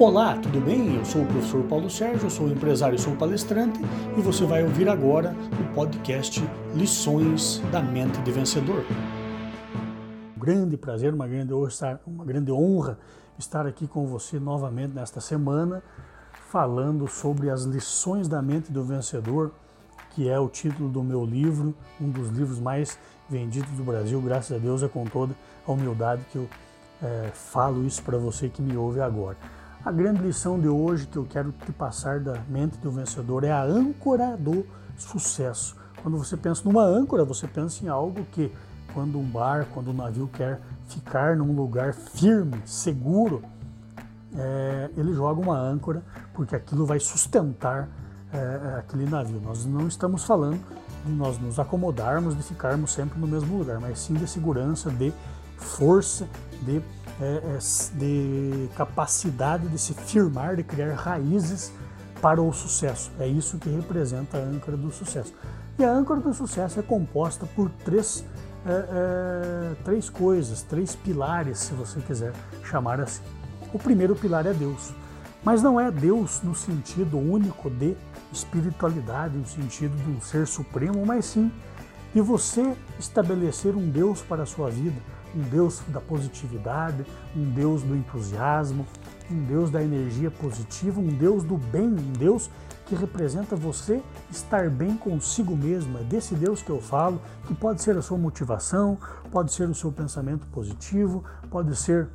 Olá, tudo bem? Eu sou o professor Paulo Sérgio, sou empresário sou palestrante e você vai ouvir agora o podcast Lições da Mente de Vencedor. Um grande prazer, uma grande, honra, uma grande honra estar aqui com você novamente nesta semana, falando sobre as lições da mente do vencedor, que é o título do meu livro, um dos livros mais vendidos do Brasil, graças a Deus, é com toda a humildade que eu é, falo isso para você que me ouve agora. A grande lição de hoje que eu quero te passar da mente do vencedor é a âncora do sucesso. Quando você pensa numa âncora, você pensa em algo que, quando um barco, quando um navio quer ficar num lugar firme, seguro, é, ele joga uma âncora porque aquilo vai sustentar é, aquele navio. Nós não estamos falando de nós nos acomodarmos, de ficarmos sempre no mesmo lugar, mas sim de segurança, de força, de é, é, de capacidade de se firmar, de criar raízes para o sucesso. É isso que representa a âncora do sucesso. E a âncora do sucesso é composta por três, é, é, três coisas, três pilares, se você quiser chamar assim. O primeiro pilar é Deus, mas não é Deus no sentido único de espiritualidade, no sentido de um ser supremo, mas sim de você estabelecer um Deus para a sua vida, um Deus da positividade, um Deus do entusiasmo, um Deus da energia positiva, um Deus do bem, um Deus que representa você estar bem consigo mesmo. É desse Deus que eu falo, que pode ser a sua motivação, pode ser o seu pensamento positivo, pode ser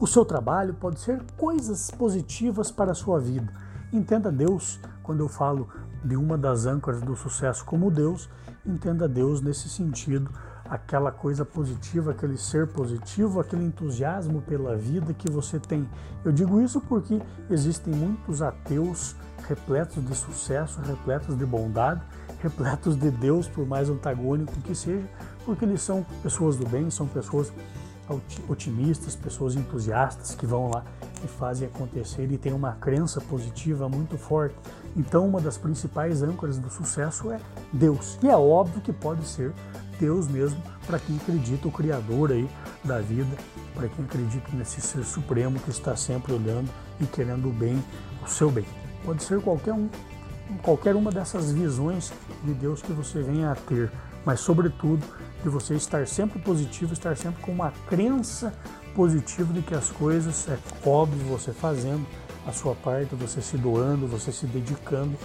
o seu trabalho, pode ser coisas positivas para a sua vida. Entenda Deus quando eu falo de uma das âncoras do sucesso como Deus, entenda Deus nesse sentido aquela coisa positiva, aquele ser positivo, aquele entusiasmo pela vida que você tem. Eu digo isso porque existem muitos ateus repletos de sucesso, repletos de bondade, repletos de Deus, por mais antagônico que seja, porque eles são pessoas do bem, são pessoas otimistas, pessoas entusiastas que vão lá e fazem acontecer e têm uma crença positiva muito forte. Então, uma das principais âncoras do sucesso é Deus. E é óbvio que pode ser Deus mesmo, para quem acredita, o Criador aí da vida, para quem acredita nesse ser supremo que está sempre olhando e querendo o bem, o seu bem. Pode ser qualquer um, qualquer uma dessas visões de Deus que você venha a ter, mas sobretudo de você estar sempre positivo, estar sempre com uma crença positiva de que as coisas é óbvio você fazendo a sua parte, você se doando, você se dedicando,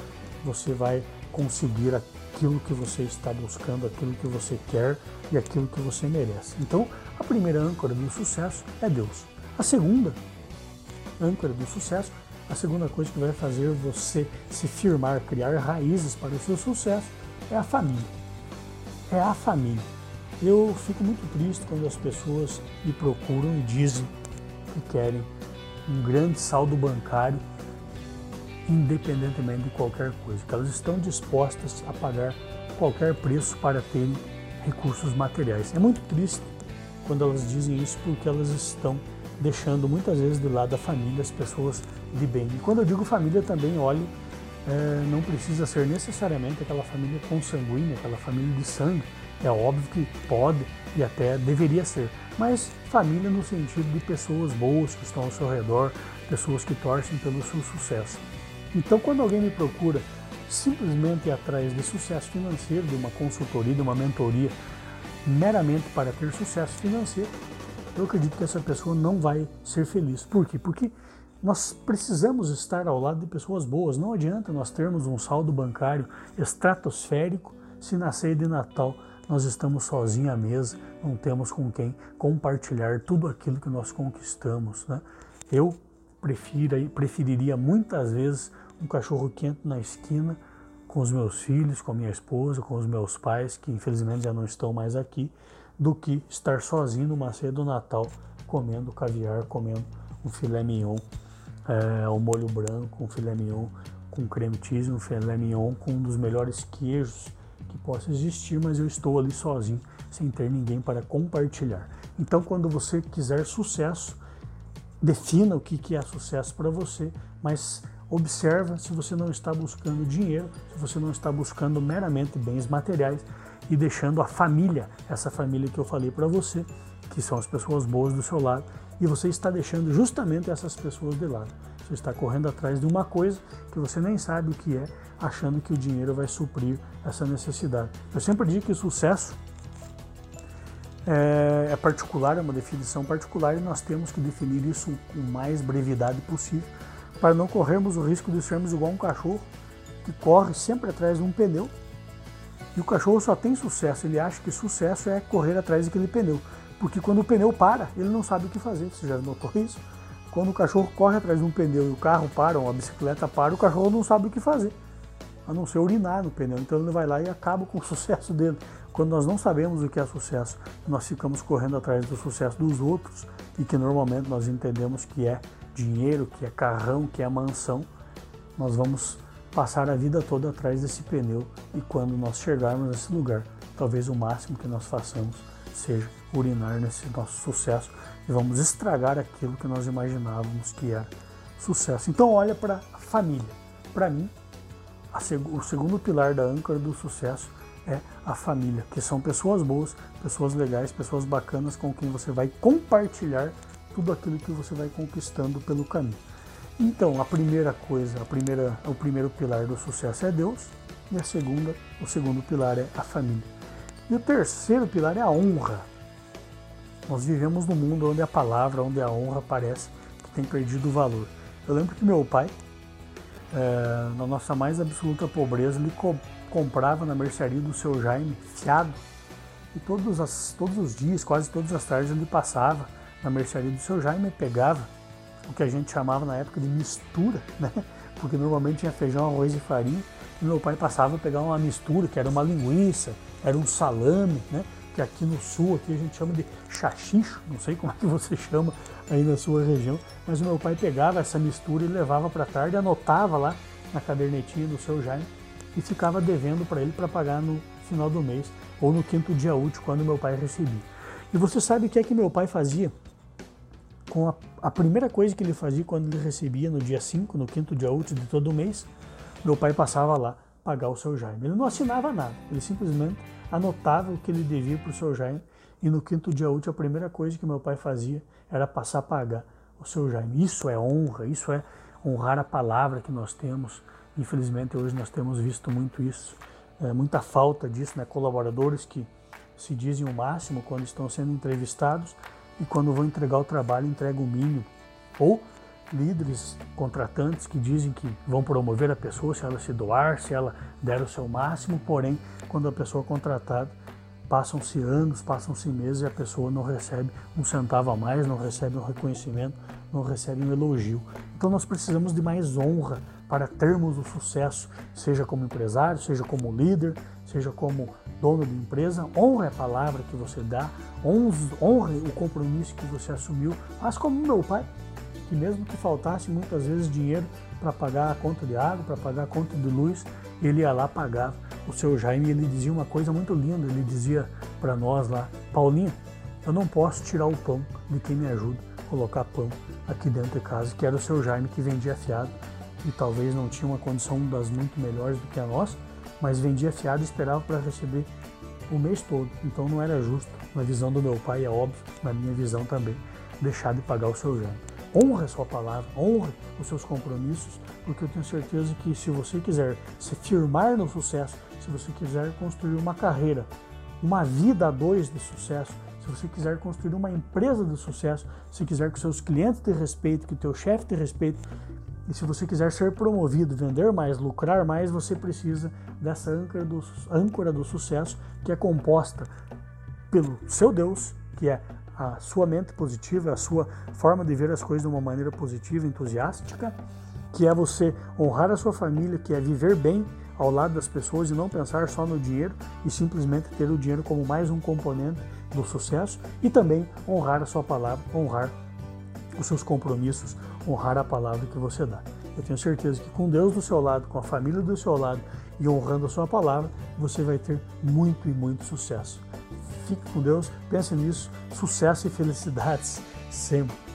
você vai conseguir aquilo que você está buscando, aquilo que você quer e aquilo que você merece. Então, a primeira âncora do sucesso é Deus. A segunda âncora do sucesso, a segunda coisa que vai fazer você se firmar, criar raízes para o seu sucesso é a família. É a família. Eu fico muito triste quando as pessoas me procuram e dizem que querem um grande saldo bancário independentemente de qualquer coisa, que elas estão dispostas a pagar qualquer preço para terem recursos materiais. É muito triste quando elas dizem isso porque elas estão deixando muitas vezes de lado a família, as pessoas de bem. E quando eu digo família também, olhe, é, não precisa ser necessariamente aquela família consanguínea, aquela família de sangue. É óbvio que pode e até deveria ser, mas família no sentido de pessoas boas que estão ao seu redor, pessoas que torcem pelo seu sucesso. Então, quando alguém me procura simplesmente atrás de sucesso financeiro, de uma consultoria, de uma mentoria, meramente para ter sucesso financeiro, eu acredito que essa pessoa não vai ser feliz. Por quê? Porque nós precisamos estar ao lado de pessoas boas. Não adianta nós termos um saldo bancário estratosférico se na ceia de Natal nós estamos sozinhos à mesa, não temos com quem compartilhar tudo aquilo que nós conquistamos. Né? Eu prefiro, preferiria muitas vezes um cachorro quente na esquina com os meus filhos, com a minha esposa, com os meus pais, que infelizmente já não estão mais aqui, do que estar sozinho numa ceia do Natal comendo caviar, comendo um filé mignon, é, um molho branco, um filé mignon com creme cheese, um filé mignon com um dos melhores queijos que possa existir, mas eu estou ali sozinho, sem ter ninguém para compartilhar. Então, quando você quiser sucesso, defina o que é sucesso para você, mas Observa se você não está buscando dinheiro, se você não está buscando meramente bens materiais e deixando a família, essa família que eu falei para você, que são as pessoas boas do seu lado, e você está deixando justamente essas pessoas de lado. Você está correndo atrás de uma coisa que você nem sabe o que é, achando que o dinheiro vai suprir essa necessidade. Eu sempre digo que sucesso é, é particular, é uma definição particular e nós temos que definir isso com mais brevidade possível para não corrermos o risco de sermos igual um cachorro que corre sempre atrás de um pneu e o cachorro só tem sucesso, ele acha que sucesso é correr atrás daquele pneu. Porque quando o pneu para, ele não sabe o que fazer. Você já notou isso? Quando o cachorro corre atrás de um pneu e o carro para, ou a bicicleta para, o cachorro não sabe o que fazer. A não ser urinar no pneu. Então ele vai lá e acaba com o sucesso dele. Quando nós não sabemos o que é sucesso, nós ficamos correndo atrás do sucesso dos outros e que normalmente nós entendemos que é dinheiro, que é carrão, que é mansão, nós vamos passar a vida toda atrás desse pneu e quando nós chegarmos nesse lugar, talvez o máximo que nós façamos seja urinar nesse nosso sucesso e vamos estragar aquilo que nós imaginávamos que era sucesso. Então olha para a família. Para mim, seg o segundo pilar da âncora do sucesso é a família, que são pessoas boas, pessoas legais, pessoas bacanas com quem você vai compartilhar tudo aquilo que você vai conquistando pelo caminho. Então, a primeira coisa, a primeira, o primeiro pilar do sucesso é Deus, e a segunda, o segundo pilar é a família. E o terceiro pilar é a honra. Nós vivemos num mundo onde a palavra, onde a honra parece que tem perdido o valor. Eu lembro que meu pai, é, na nossa mais absoluta pobreza, ele co comprava na mercearia do seu Jaime fiado. E todos, as, todos os dias, quase todas as tardes, ele passava na mercearia do seu Jaime pegava o que a gente chamava na época de mistura, né? Porque normalmente tinha feijão, arroz e farinha. E meu pai passava a pegar uma mistura, que era uma linguiça, era um salame, né? Que aqui no sul aqui a gente chama de chachicho, não sei como é que você chama aí na sua região, mas o meu pai pegava essa mistura e levava para tarde, anotava lá na cadernetinha do seu Jaime e ficava devendo para ele para pagar no final do mês ou no quinto dia útil quando meu pai recebia. E você sabe o que é que meu pai fazia com a, a, primeira coisa que ele fazia quando ele recebia no dia 5, no quinto dia útil de todo mês, meu pai passava lá pagar o seu Jaime. Ele não assinava nada, ele simplesmente anotava o que ele devia para o seu Jaime e no quinto dia útil a primeira coisa que meu pai fazia era passar a pagar o seu Jaime. Isso é honra, isso é honrar a palavra que nós temos. Infelizmente hoje nós temos visto muito isso, é, muita falta disso, né? Colaboradores que se dizem o máximo quando estão sendo entrevistados, e quando vão entregar o trabalho, entregam o mínimo. Ou líderes contratantes que dizem que vão promover a pessoa se ela se doar, se ela der o seu máximo, porém, quando a pessoa é contratada, passam-se anos, passam-se meses e a pessoa não recebe um centavo a mais, não recebe um reconhecimento, não recebe um elogio. Então nós precisamos de mais honra para termos o sucesso, seja como empresário, seja como líder, seja como dono de empresa, honre a palavra que você dá, honre o compromisso que você assumiu, mas como meu pai, que mesmo que faltasse muitas vezes dinheiro para pagar a conta de água, para pagar a conta de luz, ele ia lá pagar o seu Jaime ele dizia uma coisa muito linda, ele dizia para nós lá, Paulinho, eu não posso tirar o pão de quem me ajuda a colocar pão aqui dentro de casa, que era o seu Jaime que vendia fiado e talvez não tinha uma condição das muito melhores do que a nossa, mas vendia fiado e esperava para receber o mês todo. Então não era justo, na visão do meu pai, é óbvio, na minha visão também, deixar de pagar o seu jantar. Honre a sua palavra, honre os seus compromissos, porque eu tenho certeza que se você quiser se firmar no sucesso, se você quiser construir uma carreira, uma vida a dois de sucesso, se você quiser construir uma empresa de sucesso, se quiser que seus clientes te respeitem, que teu chefe te respeite, e se você quiser ser promovido, vender mais, lucrar mais, você precisa dessa âncora do, âncora do sucesso que é composta pelo seu Deus, que é a sua mente positiva, a sua forma de ver as coisas de uma maneira positiva, entusiástica, que é você honrar a sua família, que é viver bem ao lado das pessoas e não pensar só no dinheiro e simplesmente ter o dinheiro como mais um componente do sucesso e também honrar a sua palavra, honrar os seus compromissos, honrar a palavra que você dá. Eu tenho certeza que com Deus do seu lado, com a família do seu lado e honrando a sua palavra, você vai ter muito e muito sucesso. Fique com Deus, pense nisso, sucesso e felicidades sempre.